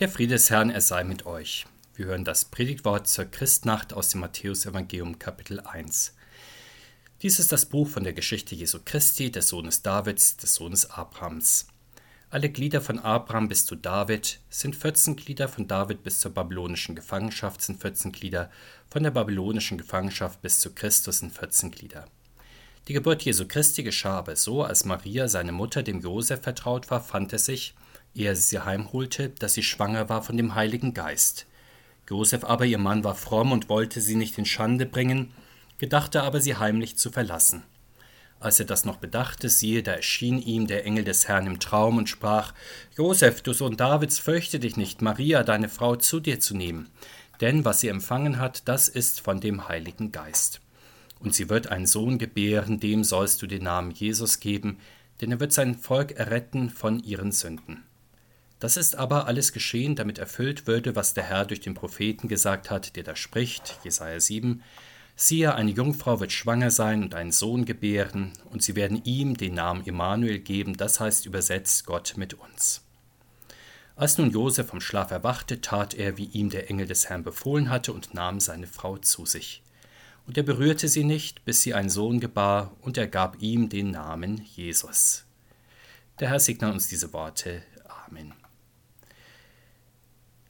Der Friede des Herrn, er sei mit euch. Wir hören das Predigtwort zur Christnacht aus dem Matthäusevangelium Kapitel 1. Dies ist das Buch von der Geschichte Jesu Christi, des Sohnes Davids, des Sohnes Abrahams. Alle Glieder von Abraham bis zu David sind 14 Glieder, von David bis zur babylonischen Gefangenschaft sind 14 Glieder, von der babylonischen Gefangenschaft bis zu Christus sind 14 Glieder. Die Geburt Jesu Christi geschah aber so, als Maria, seine Mutter, dem Josef vertraut war, fand es sich, ehe er sie heimholte, dass sie schwanger war von dem Heiligen Geist. Josef aber, ihr Mann, war fromm und wollte sie nicht in Schande bringen, gedachte aber, sie heimlich zu verlassen. Als er das noch bedachte, siehe, da erschien ihm der Engel des Herrn im Traum und sprach: Josef, du Sohn Davids, fürchte dich nicht, Maria, deine Frau, zu dir zu nehmen, denn was sie empfangen hat, das ist von dem Heiligen Geist. Und sie wird einen Sohn gebären, dem sollst du den Namen Jesus geben, denn er wird sein Volk erretten von ihren Sünden. Das ist aber alles geschehen, damit erfüllt würde, was der Herr durch den Propheten gesagt hat, der da spricht, Jesaja 7. Siehe, eine Jungfrau wird schwanger sein und einen Sohn gebären, und sie werden ihm den Namen Immanuel geben, das heißt übersetzt Gott mit uns. Als nun Josef vom Schlaf erwachte, tat er, wie ihm der Engel des Herrn befohlen hatte, und nahm seine Frau zu sich. Und er berührte sie nicht, bis sie einen Sohn gebar, und er gab ihm den Namen Jesus. Der Herr segne uns diese Worte. Amen.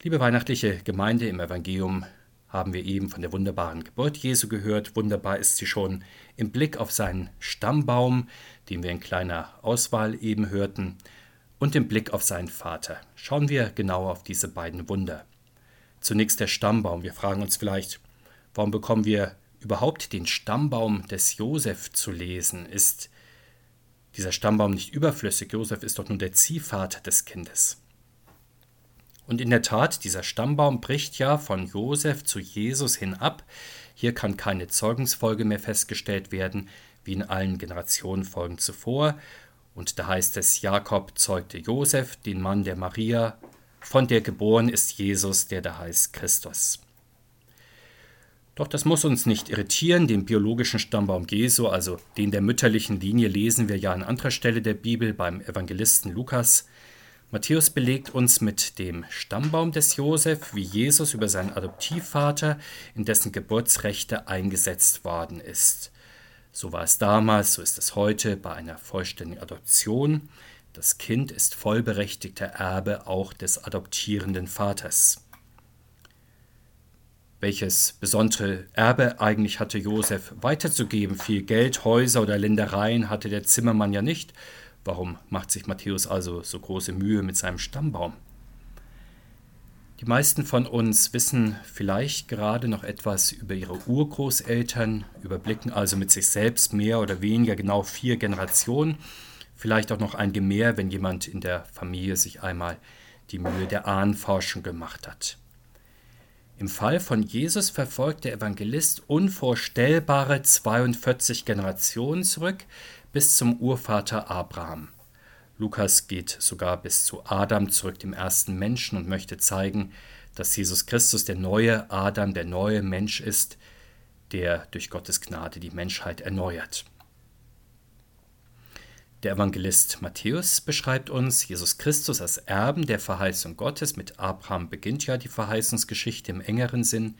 Liebe weihnachtliche Gemeinde im Evangelium, haben wir eben von der wunderbaren Geburt Jesu gehört. Wunderbar ist sie schon im Blick auf seinen Stammbaum, den wir in kleiner Auswahl eben hörten, und im Blick auf seinen Vater. Schauen wir genau auf diese beiden Wunder. Zunächst der Stammbaum. Wir fragen uns vielleicht, warum bekommen wir überhaupt den Stammbaum des Josef zu lesen? Ist dieser Stammbaum nicht überflüssig? Josef ist doch nur der Ziehvater des Kindes. Und in der Tat, dieser Stammbaum bricht ja von Josef zu Jesus hin ab. Hier kann keine Zeugungsfolge mehr festgestellt werden, wie in allen Generationenfolgen zuvor. Und da heißt es, Jakob zeugte Josef, den Mann der Maria, von der geboren ist Jesus, der da heißt Christus. Doch das muss uns nicht irritieren, den biologischen Stammbaum Jesu, also den der mütterlichen Linie, lesen wir ja an anderer Stelle der Bibel beim Evangelisten Lukas. Matthäus belegt uns mit dem Stammbaum des Josef, wie Jesus über seinen Adoptivvater, in dessen Geburtsrechte eingesetzt worden ist. So war es damals, so ist es heute bei einer vollständigen Adoption. Das Kind ist vollberechtigter Erbe auch des adoptierenden Vaters. Welches besondere Erbe eigentlich hatte Josef weiterzugeben? Viel Geld, Häuser oder Ländereien hatte der Zimmermann ja nicht, Warum macht sich Matthäus also so große Mühe mit seinem Stammbaum? Die meisten von uns wissen vielleicht gerade noch etwas über ihre Urgroßeltern, überblicken also mit sich selbst mehr oder weniger genau vier Generationen, vielleicht auch noch einige mehr, wenn jemand in der Familie sich einmal die Mühe der Ahnenforschung gemacht hat. Im Fall von Jesus verfolgt der Evangelist unvorstellbare 42 Generationen zurück, bis zum Urvater Abraham. Lukas geht sogar bis zu Adam zurück, dem ersten Menschen, und möchte zeigen, dass Jesus Christus der neue Adam, der neue Mensch ist, der durch Gottes Gnade die Menschheit erneuert. Der Evangelist Matthäus beschreibt uns Jesus Christus als Erben der Verheißung Gottes. Mit Abraham beginnt ja die Verheißungsgeschichte im engeren Sinn.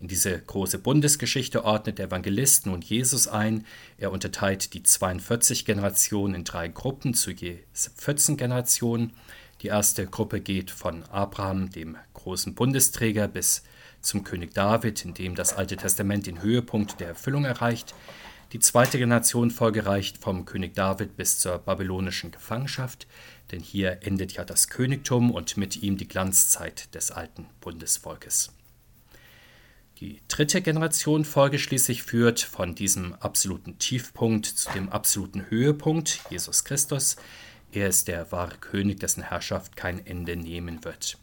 In diese große Bundesgeschichte ordnet der Evangelist nun Jesus ein. Er unterteilt die 42 Generationen in drei Gruppen zu je 14 Generationen. Die erste Gruppe geht von Abraham, dem großen Bundesträger, bis zum König David, in dem das Alte Testament den Höhepunkt der Erfüllung erreicht. Die zweite Generation folgereicht vom König David bis zur babylonischen Gefangenschaft, denn hier endet ja das Königtum und mit ihm die Glanzzeit des alten Bundesvolkes. Die dritte Generation Folge schließlich führt von diesem absoluten Tiefpunkt zu dem absoluten Höhepunkt, Jesus Christus. Er ist der wahre König, dessen Herrschaft kein Ende nehmen wird.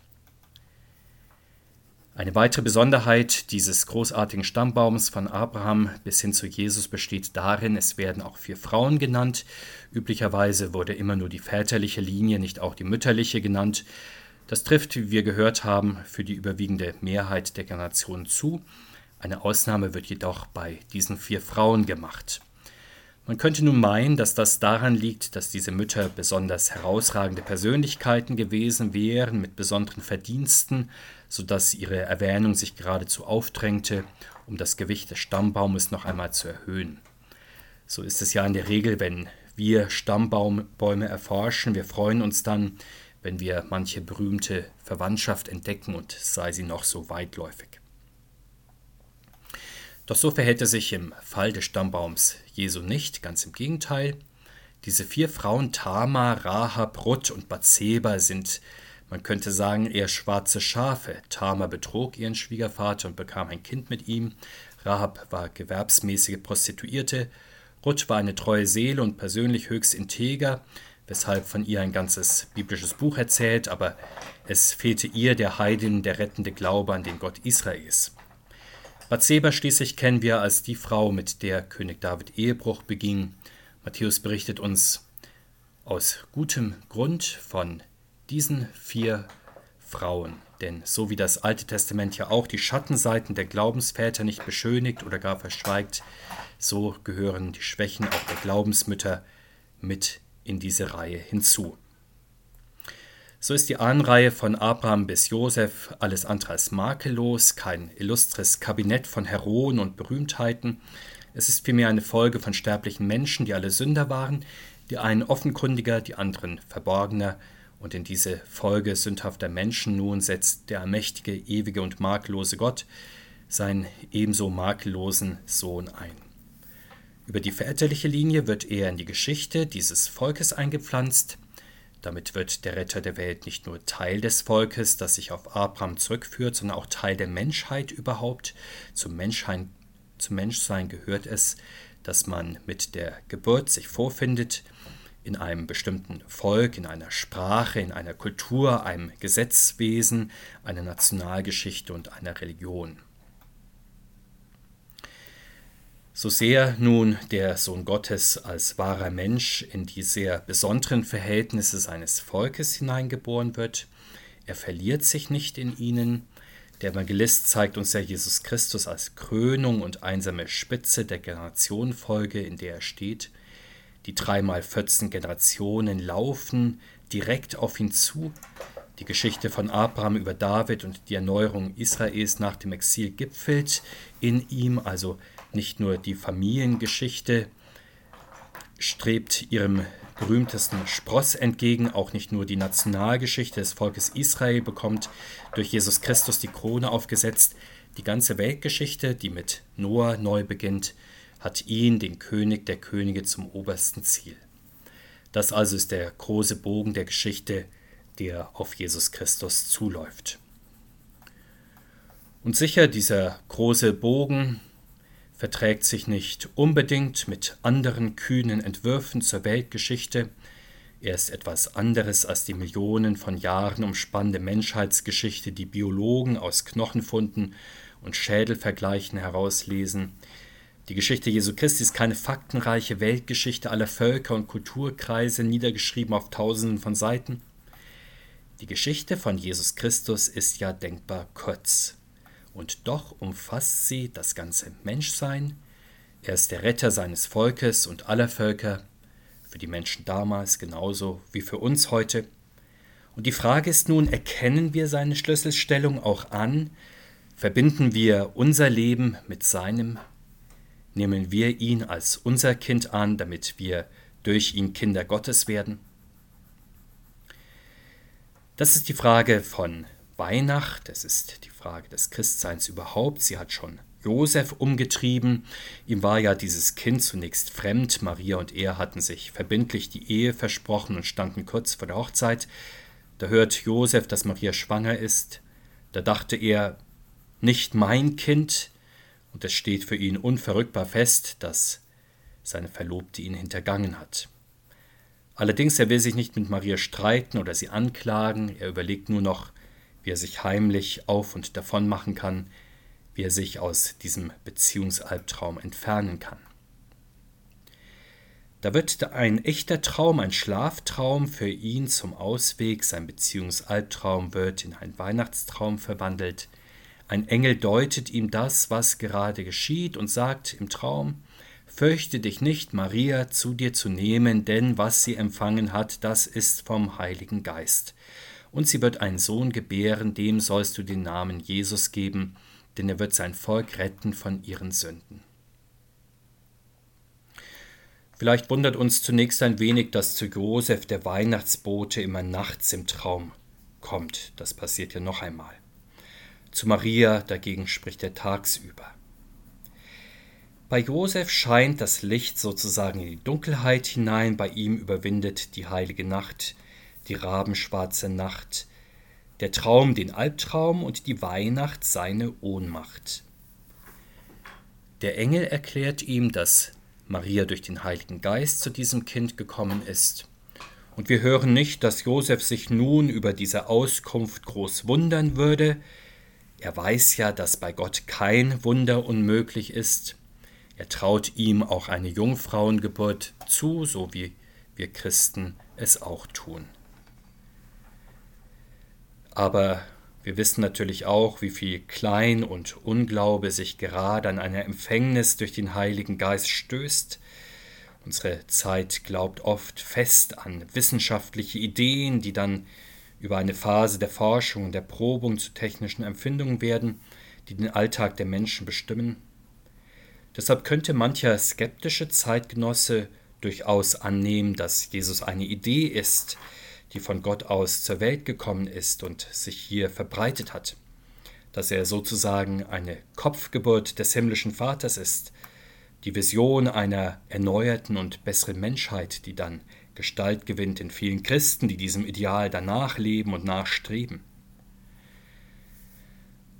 Eine weitere Besonderheit dieses großartigen Stammbaums von Abraham bis hin zu Jesus besteht darin, es werden auch vier Frauen genannt. Üblicherweise wurde immer nur die väterliche Linie, nicht auch die mütterliche genannt. Das trifft, wie wir gehört haben, für die überwiegende Mehrheit der Generationen zu. Eine Ausnahme wird jedoch bei diesen vier Frauen gemacht. Man könnte nun meinen, dass das daran liegt, dass diese Mütter besonders herausragende Persönlichkeiten gewesen wären, mit besonderen Verdiensten, so dass ihre Erwähnung sich geradezu aufdrängte, um das Gewicht des Stammbaumes noch einmal zu erhöhen. So ist es ja in der Regel, wenn wir Stammbaumbäume erforschen. Wir freuen uns dann, wenn wir manche berühmte Verwandtschaft entdecken und sei sie noch so weitläufig. Doch so verhält es sich im Fall des Stammbaums Jesu nicht, ganz im Gegenteil. Diese vier Frauen Tamar, Rahab, Ruth und Bathseba sind, man könnte sagen, eher schwarze Schafe. Tamar betrog ihren Schwiegervater und bekam ein Kind mit ihm. Rahab war gewerbsmäßige Prostituierte. Ruth war eine treue Seele und persönlich höchst integer, weshalb von ihr ein ganzes biblisches Buch erzählt, aber es fehlte ihr, der Heidin, der rettende Glaube an den Gott Israels. Bathseba schließlich kennen wir als die Frau, mit der König David Ehebruch beging. Matthäus berichtet uns aus gutem Grund von diesen vier Frauen. Denn so wie das Alte Testament ja auch die Schattenseiten der Glaubensväter nicht beschönigt oder gar verschweigt, so gehören die Schwächen auch der Glaubensmütter mit in diese Reihe hinzu. So ist die Ahnenreihe von Abraham bis Josef alles andere als makellos, kein illustres Kabinett von Heroen und Berühmtheiten. Es ist vielmehr eine Folge von sterblichen Menschen, die alle Sünder waren, die einen offenkundiger, die anderen verborgener, und in diese Folge sündhafter Menschen nun setzt der allmächtige, ewige und makellose Gott seinen ebenso makellosen Sohn ein. Über die väterliche Linie wird er in die Geschichte dieses Volkes eingepflanzt, damit wird der Retter der Welt nicht nur Teil des Volkes, das sich auf Abraham zurückführt, sondern auch Teil der Menschheit überhaupt. Zum, Menschheit, zum Menschsein gehört es, dass man mit der Geburt sich vorfindet in einem bestimmten Volk, in einer Sprache, in einer Kultur, einem Gesetzwesen, einer Nationalgeschichte und einer Religion. So sehr nun der Sohn Gottes als wahrer Mensch in die sehr besonderen Verhältnisse seines Volkes hineingeboren wird, er verliert sich nicht in ihnen. Der Evangelist zeigt uns ja Jesus Christus als Krönung und einsame Spitze der Generationenfolge, in der er steht. Die dreimal 14 Generationen laufen direkt auf ihn zu. Die Geschichte von Abraham über David und die Erneuerung Israels nach dem Exil gipfelt in ihm, also nicht nur die Familiengeschichte strebt ihrem berühmtesten Spross entgegen, auch nicht nur die Nationalgeschichte des Volkes Israel bekommt durch Jesus Christus die Krone aufgesetzt, die ganze Weltgeschichte, die mit Noah neu beginnt, hat ihn, den König der Könige, zum obersten Ziel. Das also ist der große Bogen der Geschichte, der auf Jesus Christus zuläuft. Und sicher, dieser große Bogen verträgt sich nicht unbedingt mit anderen kühnen Entwürfen zur Weltgeschichte. Er ist etwas anderes als die Millionen von Jahren umspannende Menschheitsgeschichte, die Biologen aus Knochenfunden und Schädelvergleichen herauslesen. Die Geschichte Jesu Christi ist keine faktenreiche Weltgeschichte aller Völker und Kulturkreise, niedergeschrieben auf tausenden von Seiten. Die Geschichte von Jesus Christus ist ja denkbar kurz und doch umfasst sie das ganze Menschsein. Er ist der Retter seines Volkes und aller Völker, für die Menschen damals genauso wie für uns heute. Und die Frage ist nun, erkennen wir seine Schlüsselstellung auch an? Verbinden wir unser Leben mit seinem? Nehmen wir ihn als unser Kind an, damit wir durch ihn Kinder Gottes werden? Das ist die Frage von Weihnacht, es ist die Frage des Christseins überhaupt. Sie hat schon Josef umgetrieben. Ihm war ja dieses Kind zunächst fremd. Maria und er hatten sich verbindlich die Ehe versprochen und standen kurz vor der Hochzeit. Da hört Josef, dass Maria schwanger ist. Da dachte er, nicht mein Kind. Und es steht für ihn unverrückbar fest, dass seine Verlobte ihn hintergangen hat. Allerdings, er will sich nicht mit Maria streiten oder sie anklagen. Er überlegt nur noch, wie er sich heimlich auf und davon machen kann, wie er sich aus diesem Beziehungsalbtraum entfernen kann. Da wird ein echter Traum, ein Schlaftraum für ihn zum Ausweg, sein Beziehungsalbtraum wird in einen Weihnachtstraum verwandelt. Ein Engel deutet ihm das, was gerade geschieht, und sagt im Traum, Fürchte dich nicht, Maria zu dir zu nehmen, denn was sie empfangen hat, das ist vom Heiligen Geist. Und sie wird einen Sohn gebären, dem sollst du den Namen Jesus geben, denn er wird sein Volk retten von ihren Sünden. Vielleicht wundert uns zunächst ein wenig, dass zu Josef der Weihnachtsbote immer nachts im Traum kommt. Das passiert ja noch einmal. Zu Maria dagegen spricht er tagsüber. Bei Josef scheint das Licht sozusagen in die Dunkelheit hinein, bei ihm überwindet die heilige Nacht, die rabenschwarze Nacht, der Traum den Albtraum und die Weihnacht seine Ohnmacht. Der Engel erklärt ihm, dass Maria durch den Heiligen Geist zu diesem Kind gekommen ist. Und wir hören nicht, dass Josef sich nun über diese Auskunft groß wundern würde. Er weiß ja, dass bei Gott kein Wunder unmöglich ist. Er traut ihm auch eine Jungfrauengeburt zu, so wie wir Christen es auch tun. Aber wir wissen natürlich auch, wie viel Klein und Unglaube sich gerade an einer Empfängnis durch den Heiligen Geist stößt. Unsere Zeit glaubt oft fest an wissenschaftliche Ideen, die dann über eine Phase der Forschung und der Probung zu technischen Empfindungen werden, die den Alltag der Menschen bestimmen. Deshalb könnte mancher skeptische Zeitgenosse durchaus annehmen, dass Jesus eine Idee ist, die von Gott aus zur Welt gekommen ist und sich hier verbreitet hat, dass er sozusagen eine Kopfgeburt des himmlischen Vaters ist, die Vision einer erneuerten und besseren Menschheit, die dann Gestalt gewinnt in vielen Christen, die diesem Ideal danach leben und nachstreben.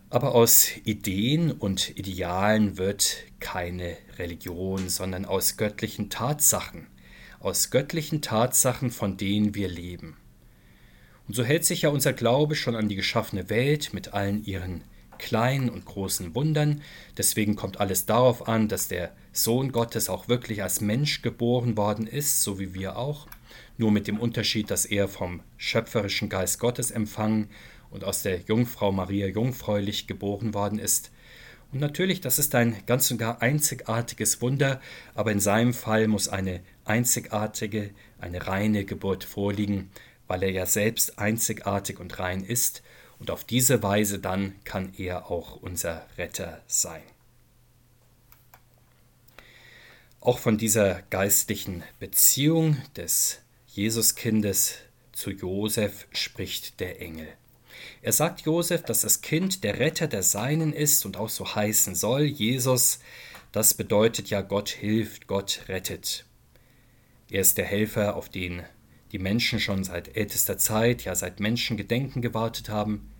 Aber aus Ideen und Idealen wird keine Religion, sondern aus göttlichen Tatsachen, aus göttlichen Tatsachen, von denen wir leben. Und so hält sich ja unser Glaube schon an die geschaffene Welt mit allen ihren kleinen und großen Wundern. Deswegen kommt alles darauf an, dass der Sohn Gottes auch wirklich als Mensch geboren worden ist, so wie wir auch. Nur mit dem Unterschied, dass er vom schöpferischen Geist Gottes empfangen und aus der Jungfrau Maria jungfräulich geboren worden ist. Und natürlich, das ist ein ganz und gar einzigartiges Wunder, aber in seinem Fall muss eine einzigartige, eine reine Geburt vorliegen, weil er ja selbst einzigartig und rein ist, und auf diese Weise dann kann er auch unser Retter sein. Auch von dieser geistlichen Beziehung des Jesuskindes zu Josef spricht der Engel. Er sagt Josef, dass das Kind der Retter der Seinen ist und auch so heißen soll. Jesus, das bedeutet ja Gott hilft, Gott rettet. Er ist der Helfer, auf den die Menschen schon seit ältester Zeit, ja seit Menschengedenken gewartet haben.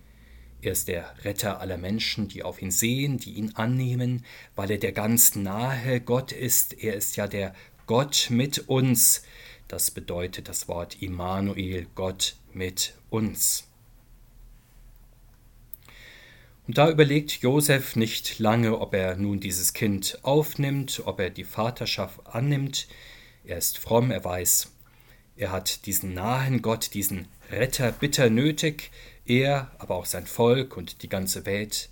Er ist der Retter aller Menschen, die auf ihn sehen, die ihn annehmen, weil er der ganz nahe Gott ist. Er ist ja der Gott mit uns. Das bedeutet das Wort Immanuel, Gott mit uns. Und da überlegt Josef nicht lange, ob er nun dieses Kind aufnimmt, ob er die Vaterschaft annimmt. Er ist fromm, er weiß, er hat diesen nahen Gott, diesen Retter bitter nötig, er, aber auch sein Volk und die ganze Welt.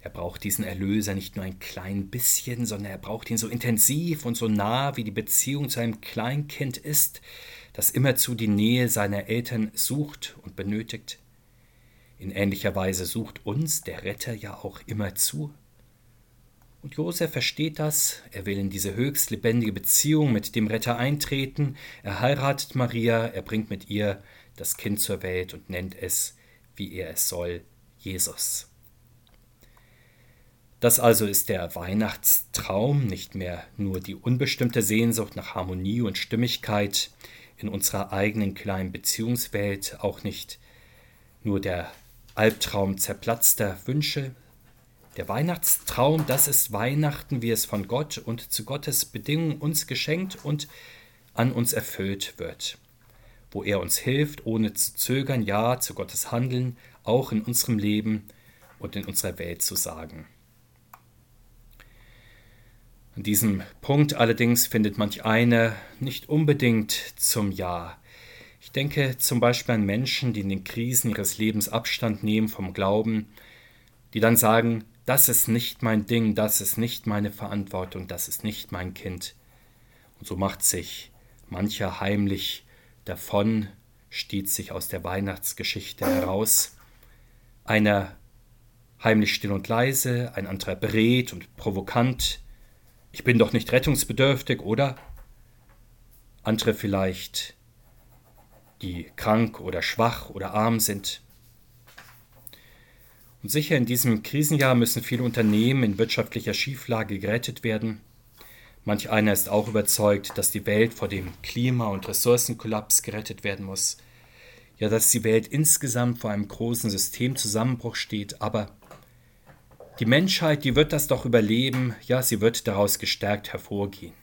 Er braucht diesen Erlöser nicht nur ein klein bisschen, sondern er braucht ihn so intensiv und so nah, wie die Beziehung zu einem Kleinkind ist, das immerzu die Nähe seiner Eltern sucht und benötigt. In ähnlicher Weise sucht uns der Retter ja auch immerzu. Und Josef versteht das, er will in diese höchst lebendige Beziehung mit dem Retter eintreten, er heiratet Maria, er bringt mit ihr das Kind zur Welt und nennt es, wie er es soll, Jesus. Das also ist der Weihnachtstraum, nicht mehr nur die unbestimmte Sehnsucht nach Harmonie und Stimmigkeit in unserer eigenen kleinen Beziehungswelt, auch nicht nur der Albtraum zerplatzter Wünsche, der Weihnachtstraum, das ist Weihnachten, wie es von Gott und zu Gottes Bedingungen uns geschenkt und an uns erfüllt wird, wo er uns hilft, ohne zu zögern, ja zu Gottes Handeln, auch in unserem Leben und in unserer Welt zu sagen. An diesem Punkt allerdings findet manch einer nicht unbedingt zum Ja. Ich denke zum Beispiel an Menschen, die in den Krisen ihres Lebens Abstand nehmen vom Glauben, die dann sagen, das ist nicht mein Ding, das ist nicht meine Verantwortung, das ist nicht mein Kind. Und so macht sich mancher heimlich davon, stiehlt sich aus der Weihnachtsgeschichte heraus. Einer heimlich still und leise, ein anderer beredt und provokant. Ich bin doch nicht rettungsbedürftig, oder? Andere vielleicht, die krank oder schwach oder arm sind. Und sicher in diesem Krisenjahr müssen viele Unternehmen in wirtschaftlicher Schieflage gerettet werden. Manch einer ist auch überzeugt, dass die Welt vor dem Klima- und Ressourcenkollaps gerettet werden muss. Ja, dass die Welt insgesamt vor einem großen Systemzusammenbruch steht, aber die Menschheit, die wird das doch überleben, ja, sie wird daraus gestärkt hervorgehen.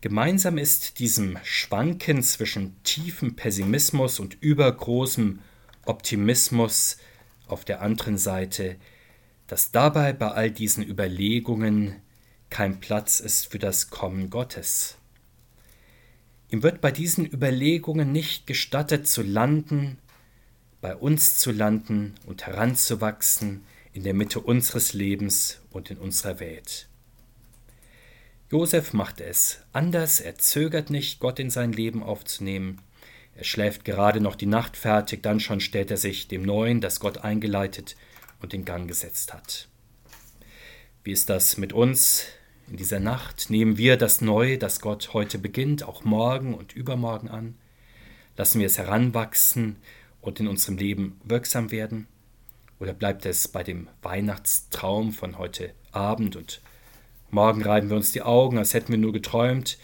Gemeinsam ist diesem Schwanken zwischen tiefem Pessimismus und übergroßem Optimismus auf der anderen Seite, dass dabei bei all diesen Überlegungen kein Platz ist für das Kommen Gottes. Ihm wird bei diesen Überlegungen nicht gestattet zu landen, bei uns zu landen und heranzuwachsen in der Mitte unseres Lebens und in unserer Welt. Josef macht es anders, er zögert nicht, Gott in sein Leben aufzunehmen, er schläft gerade noch die Nacht fertig, dann schon stellt er sich dem Neuen, das Gott eingeleitet und in Gang gesetzt hat. Wie ist das mit uns in dieser Nacht? Nehmen wir das Neue, das Gott heute beginnt, auch morgen und übermorgen an? Lassen wir es heranwachsen und in unserem Leben wirksam werden? Oder bleibt es bei dem Weihnachtstraum von heute Abend und morgen reiben wir uns die Augen, als hätten wir nur geträumt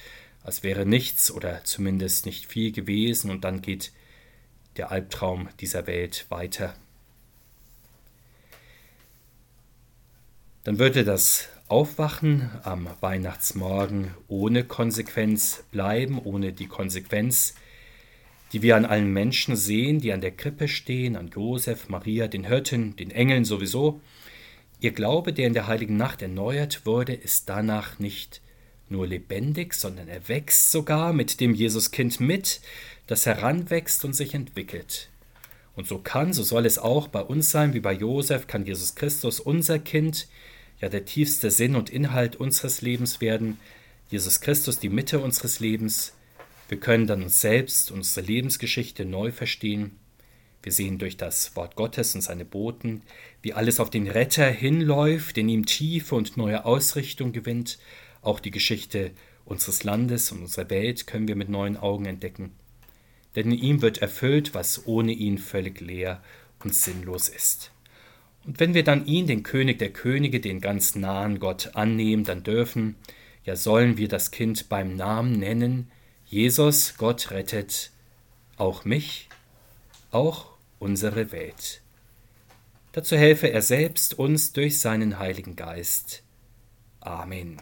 als wäre nichts oder zumindest nicht viel gewesen und dann geht der Albtraum dieser Welt weiter. Dann würde das Aufwachen am Weihnachtsmorgen ohne Konsequenz bleiben, ohne die Konsequenz, die wir an allen Menschen sehen, die an der Krippe stehen, an Josef, Maria, den Hirten, den Engeln sowieso. Ihr Glaube, der in der heiligen Nacht erneuert wurde, ist danach nicht nur lebendig, sondern er wächst sogar mit dem Jesuskind mit, das heranwächst und sich entwickelt. Und so kann, so soll es auch bei uns sein, wie bei Josef, kann Jesus Christus unser Kind, ja der tiefste Sinn und Inhalt unseres Lebens werden, Jesus Christus die Mitte unseres Lebens. Wir können dann uns selbst, unsere Lebensgeschichte neu verstehen. Wir sehen durch das Wort Gottes und seine Boten, wie alles auf den Retter hinläuft, in ihm tiefe und neue Ausrichtung gewinnt, auch die Geschichte unseres Landes und unserer Welt können wir mit neuen Augen entdecken. Denn in ihm wird erfüllt, was ohne ihn völlig leer und sinnlos ist. Und wenn wir dann ihn, den König der Könige, den ganz nahen Gott annehmen, dann dürfen, ja sollen wir das Kind beim Namen nennen, Jesus, Gott rettet auch mich, auch unsere Welt. Dazu helfe er selbst uns durch seinen Heiligen Geist. Amen.